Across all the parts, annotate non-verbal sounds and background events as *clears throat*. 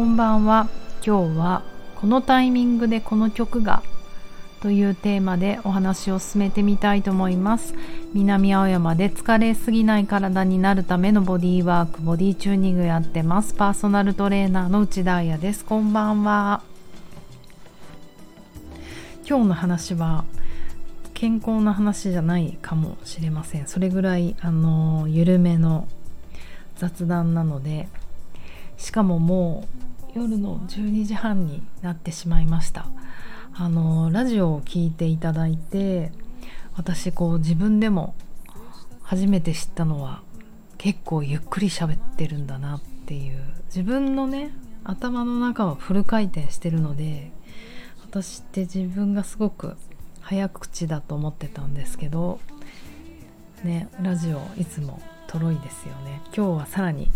こんばんは。今日はこのタイミングでこの曲がというテーマでお話を進めてみたいと思います。南青山で疲れすぎない体になるためのボディワークボディチューニングやってます。パーソナルトレーナーの内田彩です。こんばんは。今日の話は健康な話じゃないかもしれません。それぐらいあの緩めの雑談なのでしかももう夜の12時半になってしまいました。あのラジオを聴いていただいて私こう自分でも初めて知ったのは結構ゆっくり喋ってるんだなっていう。自分のね頭の中はフル回転してるので私って自分がすごく早口だと思ってたんですけどねラジオいつもとろいですよね。今日はさらに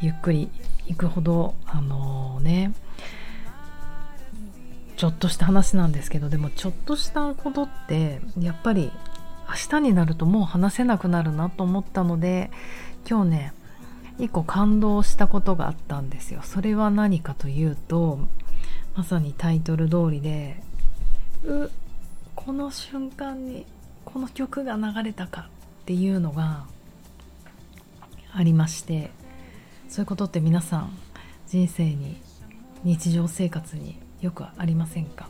ゆっくりいくほどあのー、ねちょっとした話なんですけどでもちょっとしたことってやっぱり明日になるともう話せなくなるなと思ったので今日ね一個感動したことがあったんですよ。それは何かというとまさにタイトル通りでうこの瞬間にこの曲が流れたかっていうのがありましてそういうことって皆さん人生に日常生活によくありませんか？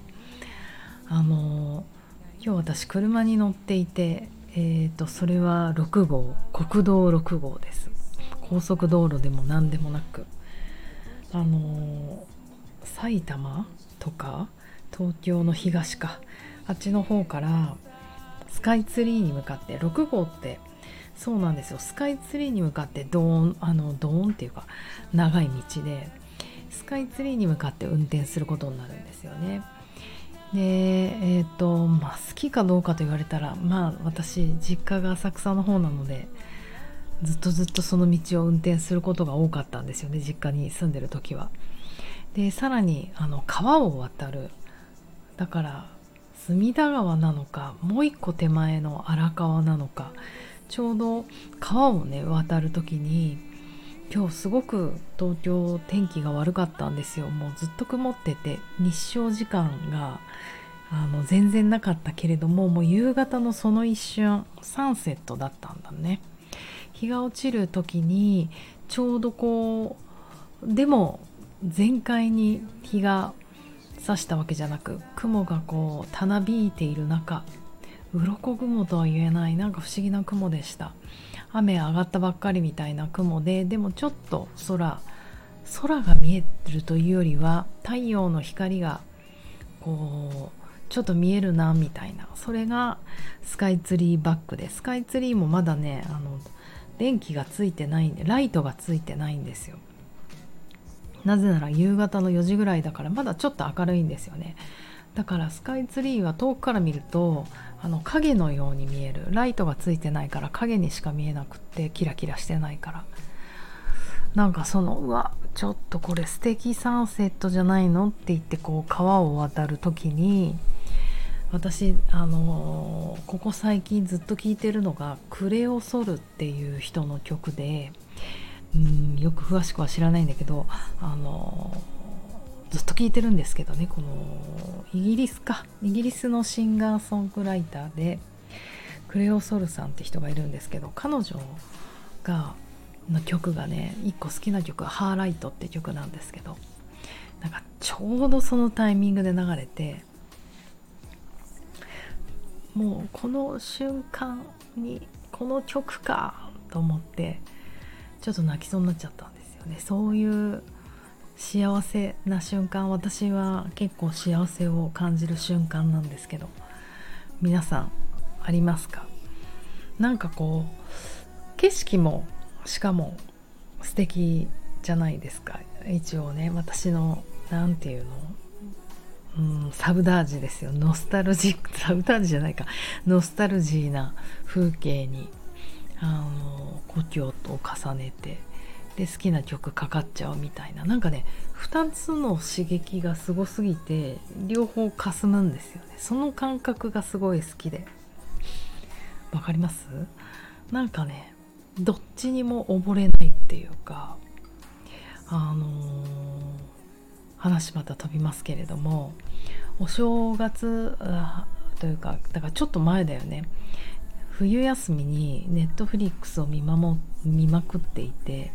あの今日私車に乗っていて、えーと、それは6号国道6号です。高速道路でも何でもなく。あの埼玉とか東京の東かあっちの方からスカイツリーに向かって6号ってそうなんですよスカイツリーに向かってドーンあのドーンっていうか長い道でスカイツリーに向かって運転することになるんですよね。でえっ、ー、とまあ好きかどうかと言われたらまあ私実家が浅草の方なのでずっとずっとその道を運転することが多かったんですよね実家に住んでる時は。でさらにあの川を渡るだから隅田川なのかもう一個手前の荒川なのかちょうど川をね渡る時に今日すごく東京天気が悪かったんですよ。もうずっと曇ってて日照時間があの全然なかったけれどももう夕方のその一瞬サンセットだったんだね。日が落ちる時にちょうどこうでも全開に日が差したわけじゃなく雲がこうたなびいている中鱗雲とは言えないなんか不思議な雲でした。雨上がったばっかりみたいな雲ででもちょっと空空が見えるというよりは太陽の光がこうちょっと見えるなみたいな。それがスカイツリーバックでスカイツリーもまだねあの電気がついてないんでライトがついてないんですよ。なぜなら夕方の4時ぐらいだからまだちょっと明るいんですよね。だからスカイツリーは遠くから見るとあの影のように見える。ライトがついてないから影にしか見えなくってキラキラしてないから。なんかそのうわちょっとこれ素敵サンセットじゃないのって言ってこう川を渡る時に私あのー、ここ最近ずっと聴いてるのが「クレオソル」っていう人の曲でうんよく詳しくは知らないんだけどあのずっと聞いてるんですけどねこのイギリスか。イギリスのシンガーソングライターでクレオ・ソルさんって人がいるんですけど彼女がの曲がね一個好きな曲「ハーライト」って曲なんですけどなんかちょうどそのタイミングで流れてもうこの瞬間にこの曲かと思ってちょっと泣きそうになっちゃったんですよね。そういう幸せな瞬間私は結構幸せを感じる瞬間なんですけど皆さんありますか？なんかこう景色もしかも素敵じゃないですか。一応ね私の何て言うの？うん、サブダージですよ。ノスタルジック *laughs* サブダージじゃないか。ノスタルジーな風景にあの故郷と重ねてで好きな曲かかっちゃうみたいな。なんかね2つの刺激がすごすぎて両方かすむんですよね。その感覚がすごい好きで。わかります？なんかねどっちにも溺れないっていうかあのー、話また飛びますけれどもお正月というかだからちょっと前だよね。冬休みにネットフリックスを見守見まくっていて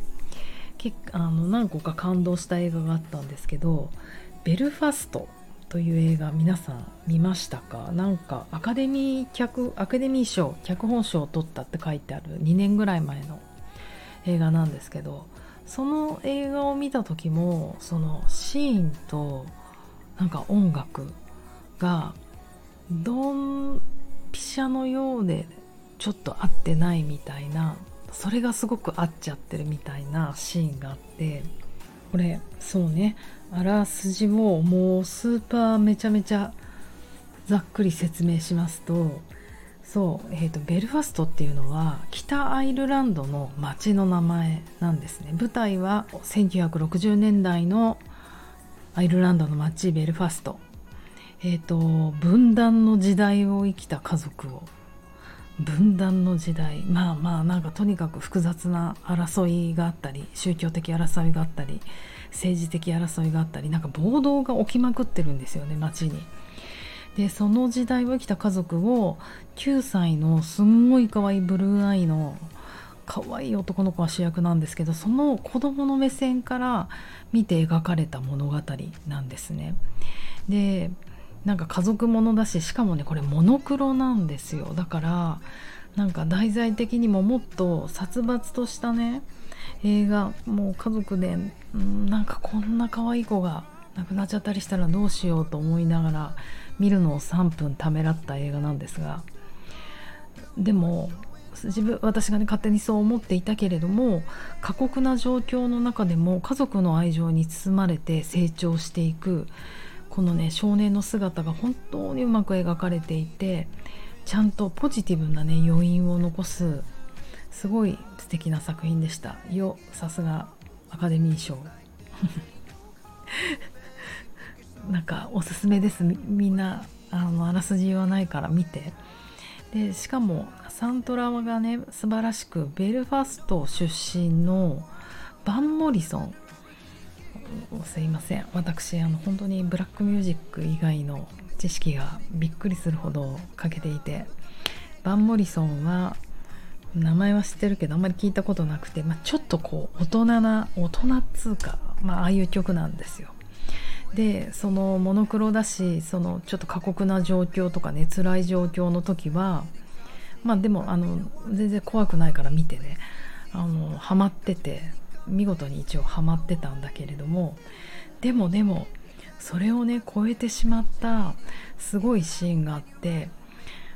結あの何個か感動した映画があったんですけど「ベルファスト」という映画皆さん見ましたか？なんかアカデミー脚アカデミー賞脚本賞を取ったって書いてある2年ぐらい前の映画なんですけどその映画を見た時もそのシーンとなんか音楽がドンピシャのようでちょっと合ってないみたいなそれがすごく合っちゃってるみたいなシーンがあってこれそうね。あらすじをもうスーパーめちゃめちゃざっくり説明しますとそう、えーと、ベルファストっていうのは北アイルランドの町の名前なんですね。舞台は1960年代のアイルランドの町ベルファスト。えっ、ー、と分断の時代を生きた家族を分断の時代まあまあなんかとにかく複雑な争いがあったり宗教的争いがあったり政治的争いがあったりなんか暴動が起きまくってるんですよね街に。でその時代を生きた家族を9歳のすんごい可愛いブルーアイの可愛い男の子が主役なんですけどその子供の目線から見て描かれた物語なんですね。でなんか家族ものだししかもねこれモノクロなんですよ。だからなんか題材的にももっと殺伐としたね映画もう家族で、ん、なんかこんな可愛い子が亡くなっちゃったりしたらどうしようと思いながら見るのを3分ためらった映画なんですがでも自分私がね勝手にそう思っていたけれども過酷な状況の中でも家族の愛情に包まれて成長していくこのね少年の姿が本当にうまく描かれていてちゃんとポジティブなね余韻を残すすごい素敵な作品でした。よさすがアカデミー賞。*laughs* なんかおすすめです。みんなあのあらすじ言わないから見て。でしかもサントラがね素晴らしくベルファスト出身のバン・モリソン。すいません私あの本当にブラックミュージック以外の知識がびっくりするほど欠けていてバン・モリソンは名前は知ってるけどあんまり聞いたことなくて、まあ、ちょっとこう大人な大人っつうか、まあ、ああいう曲なんですよ。でそのモノクロだしそのちょっと過酷な状況とかね辛い状況の時はまあでもあの全然怖くないから見てねあのハマってて見事に一応ハマってたんだけれどもでもでもそれをね超えてしまったすごいシーンがあって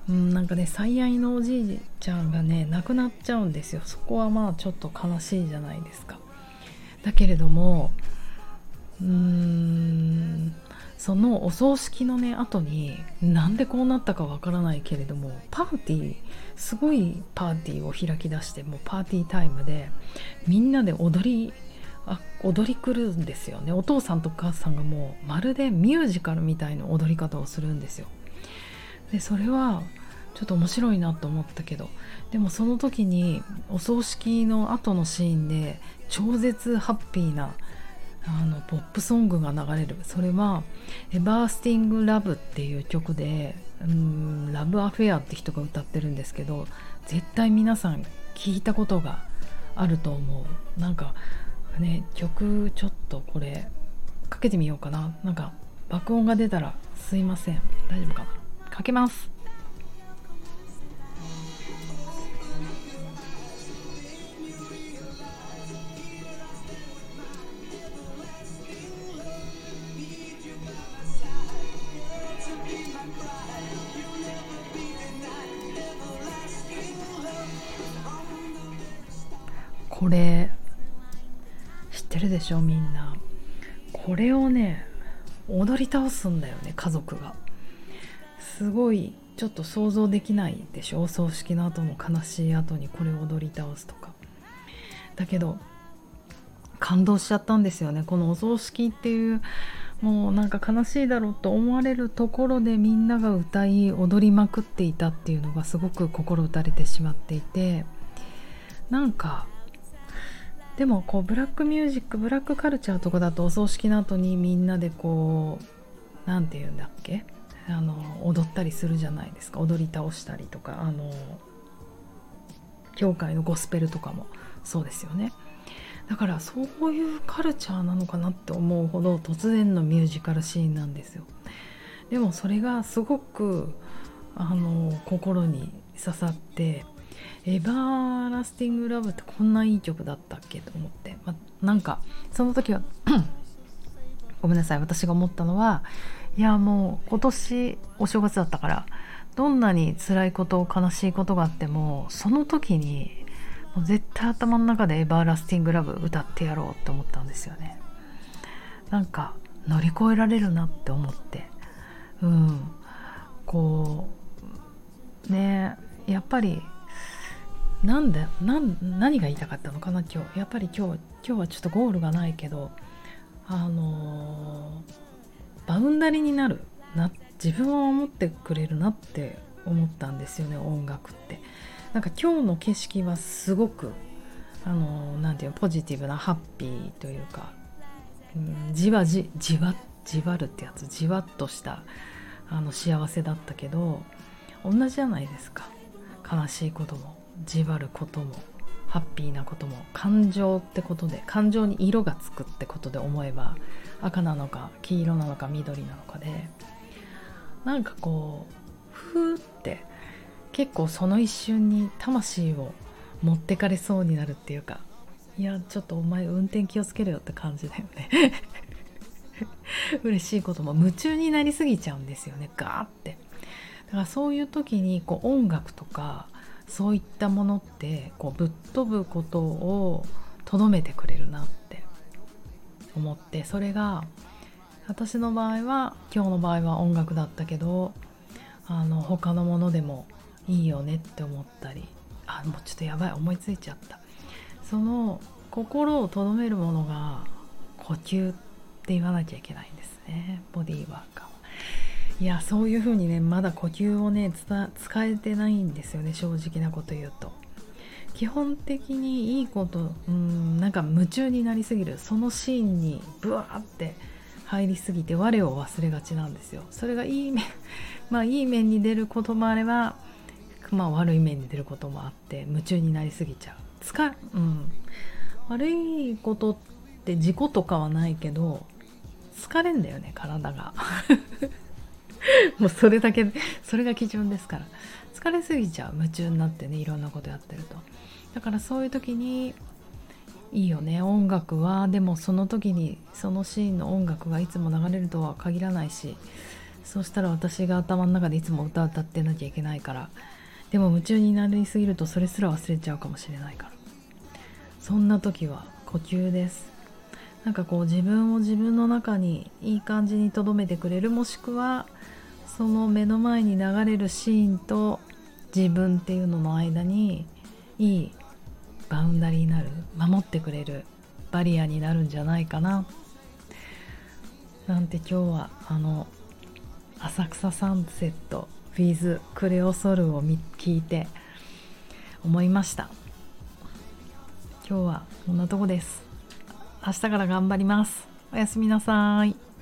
うんなんかね最愛のおじいちゃんがね亡くなっちゃうんですよ。そこはまあちょっと悲しいじゃないですか。だけれどもうーんそのお葬式のね後になんでこうなったかわからないけれどもパーティーすごいパーティーを開き出してもうパーティータイムでみんなで踊りあ踊り来るんですよね。お父さんとお母さんがもうまるでミュージカルみたいな踊り方をするんですよ。でそれはちょっと面白いなと思ったけどでもその時にお葬式の後のシーンで超絶ハッピーなあのポップソングが流れる。それは「エバースティング・ラブ」っていう曲でうんラブアフェアって人が歌ってるんですけど絶対皆さん聞いたことがあると思う。なんかね曲ちょっとこれかけてみようかな。なんか爆音が出たらすいません。大丈夫かな？かけます。しょみんな。これをね踊り倒すんだよね家族が。すごいちょっと想像できないでしょお葬式の後の悲しい後にこれを踊り倒すとか。だけど感動しちゃったんですよね。このお葬式っていうもうなんか悲しいだろうと思われるところでみんなが歌い踊りまくっていたっていうのがすごく心打たれてしまっていて。なんかでもこうブラックミュージックブラックカルチャーとかだとお葬式の後にみんなでこう何て言うんだっけ？あの踊ったりするじゃないですか。踊り倒したりとかあの教会のゴスペルとかも。そうですよね。だからそういうカルチャーなのかなって思うほど突然のミュージカルシーンなんですよ。でもそれがすごくあの心に刺さって「エバーラスティング・ラブ」ってこんないい曲だったっけと思って、まなんかその時は *clears throat* ごめんなさい。私が思ったのはいやもう今年お正月だったからどんなに辛いこと悲しいことがあってもその時にもう絶対頭の中で「エバーラスティング・ラブ」歌ってやろうって思ったんですよね。なんか乗り越えられるなって思って。うん。こうねやっぱりなんでなん何が言いたかったのかな今日。やっぱり今日今日はちょっとゴールがないけどあのー、バウンダリになるな自分を守ってくれるなって思ったんですよね音楽って。なんか今日の景色はすごくあのー、ていうポジティブなハッピーというか、うん、じわじじわじわるってやつじわっとしたあの幸せだったけど同じじゃないですか。悲しいことも。じわることもハッピーなことも感情ってことで感情に色がつくってことで思えば赤なのか黄色なのか緑なのかでなんかこうふーって結構その一瞬に魂を持ってかれそうになるっていうかいやちょっとお前運転気をつけるよって感じだよね。*laughs* 嬉しいことも夢中になりすぎちゃうんですよねガーって。だからそういう時にこう音楽とかそういったものってこうぶっ飛ぶことをとどめてくれるなって思ってそれが私の場合は今日の場合は音楽だったけどあの他のものでもいいよねって思ったりあもうちょっとやばい思いついちゃった。その心をとどめるものが呼吸って言わなきゃいけないんですね。ボディーワーカーいやそういう風にねまだ呼吸をね使えてないんですよね正直なこと言うと。基本的にいいことうんなんか夢中になりすぎる。そのシーンにブワーって入りすぎて我を忘れがちなんですよ。それがいい面 *laughs* まあいい面に出ることもあればまあ悪い面に出ることもあって夢中になりすぎちゃう。つか、うん、悪いことって事故とかはないけど疲れんだよね体が。*laughs* もうそれだけそれが基準ですから。疲れすぎちゃう。夢中になってねいろんなことやってると。だからそういう時にいいよね。音楽は。でもその時にそのシーンの音楽がいつも流れるとは限らないしそうしたら私が頭の中でいつも歌歌ってなきゃいけないから。でも夢中になりすぎるとそれすら忘れちゃうかもしれないから。そんな時は呼吸です。なんかこう自分を自分の中にいい感じに留めてくれるもしくはその目の前に流れるシーンと自分っていうのの間にいいバウンダリーになる守ってくれるバリアになるんじゃないかななんて今日はあの浅草サンセットフィーズクレオソルを聞いて思いました。今日はこんなとこです。明日から頑張ります。おやすみなさい。